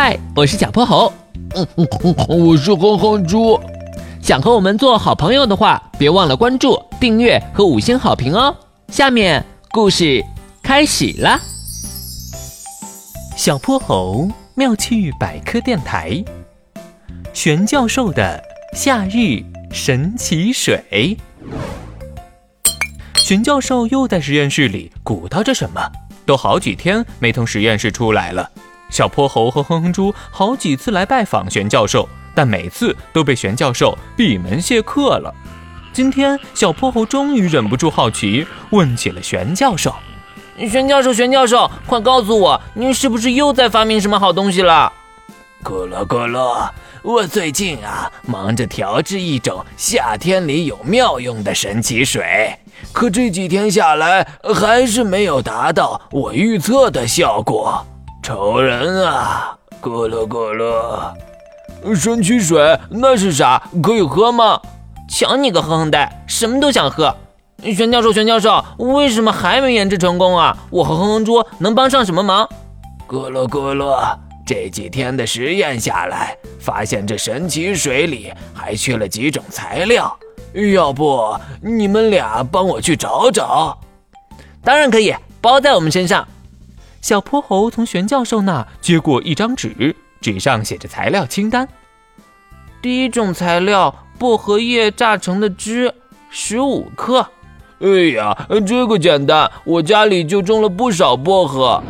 嗨，我是小泼猴。嗯嗯嗯，我是哼哼猪。想和我们做好朋友的话，别忘了关注、订阅和五星好评哦。下面故事开始啦。小泼猴妙趣百科电台，玄教授的夏日神奇水。玄教授又在实验室里鼓捣着什么，都好几天没从实验室出来了。小泼猴和哼哼猪好几次来拜访玄教授，但每次都被玄教授闭门谢客了。今天，小泼猴终于忍不住好奇，问起了玄教授：“玄教授，玄教授，快告诉我，您是不是又在发明什么好东西了？”咕噜咕噜，我最近啊，忙着调制一种夏天里有妙用的神奇水。可这几天下来，还是没有达到我预测的效果。愁人啊！咕噜咕噜，神奇水那是啥？可以喝吗？瞧你个哼哼呆，什么都想喝。玄教授，玄教授，为什么还没研制成功啊？我和哼哼猪能帮上什么忙？咕噜咕噜，这几天的实验下来，发现这神奇水里还缺了几种材料。要不你们俩帮我去找找？当然可以，包在我们身上。小泼猴从玄教授那接过一张纸，纸上写着材料清单。第一种材料：薄荷叶榨成的汁，十五克。哎呀，这个简单，我家里就种了不少薄荷。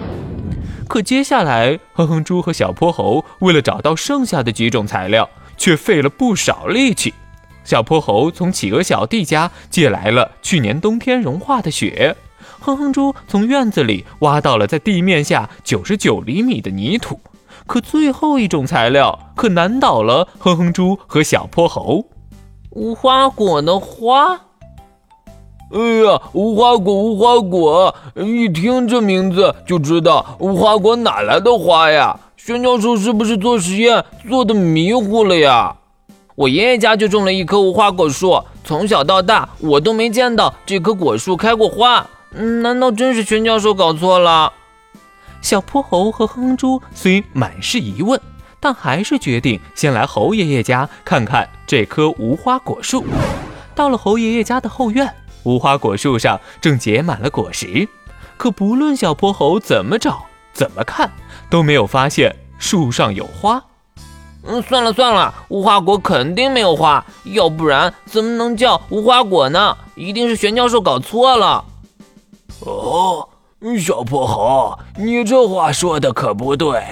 可接下来，哼哼猪和小泼猴为了找到剩下的几种材料，却费了不少力气。小泼猴从企鹅小弟家借来了去年冬天融化的雪，哼哼猪从院子里挖到了在地面下九十九厘米的泥土，可最后一种材料可难倒了哼哼猪和小泼猴。无花果的花。哎呀，无花果，无花果！一听这名字就知道无花果哪来的花呀？玄教授是不是做实验做的迷糊了呀？我爷爷家就种了一棵无花果树，从小到大我都没见到这棵果树开过花。难道真是玄教授搞错了？小泼猴和哼哼猪虽满是疑问，但还是决定先来猴爷爷家看看这棵无花果树。到了猴爷爷家的后院，无花果树上正结满了果实，可不论小泼猴怎么找、怎么看，都没有发现树上有花。嗯，算了算了，无花果肯定没有花，要不然怎么能叫无花果呢？一定是玄教授搞错了。哦，小泼猴，你这话说的可不对。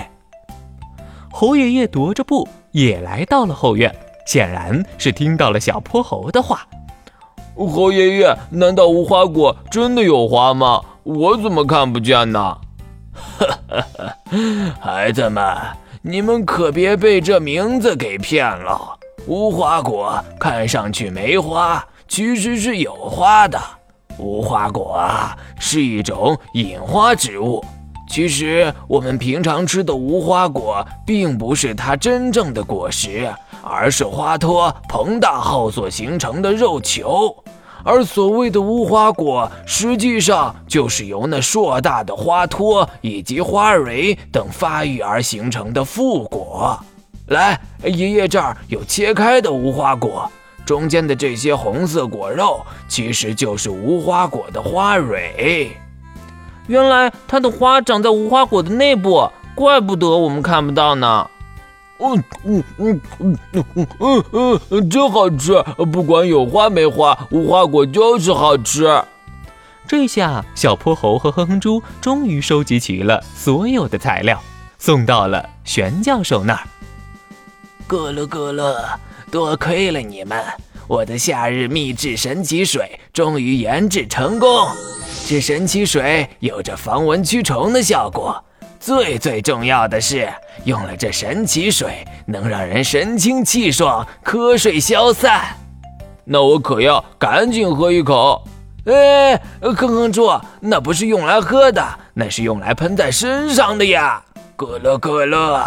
猴爷爷踱着步也来到了后院，显然是听到了小泼猴的话。猴爷爷，难道无花果真的有花吗？我怎么看不见呢？哈哈哈，孩子们。你们可别被这名字给骗了。无花果看上去没花，其实是有花的。无花果啊，是一种隐花植物。其实我们平常吃的无花果，并不是它真正的果实，而是花托膨大后所形成的肉球。而所谓的无花果，实际上就是由那硕大的花托以及花蕊等发育而形成的复果。来，爷爷这儿有切开的无花果，中间的这些红色果肉其实就是无花果的花蕊。原来它的花长在无花果的内部，怪不得我们看不到呢。嗯嗯嗯嗯嗯嗯嗯，真好吃！不管有花没花，无花果就是好吃。这下，小泼猴和哼哼猪终于收集齐了所有的材料，送到了玄教授那儿。咕噜咕噜，多亏了你们，我的夏日秘制神奇水终于研制成功。这神奇水有着防蚊驱虫的效果。最最重要的是，用了这神奇水，能让人神清气爽、瞌睡消散。那我可要赶紧喝一口。哎，哼哼猪，那不是用来喝的，那是用来喷在身上的呀！咕噜咕噜。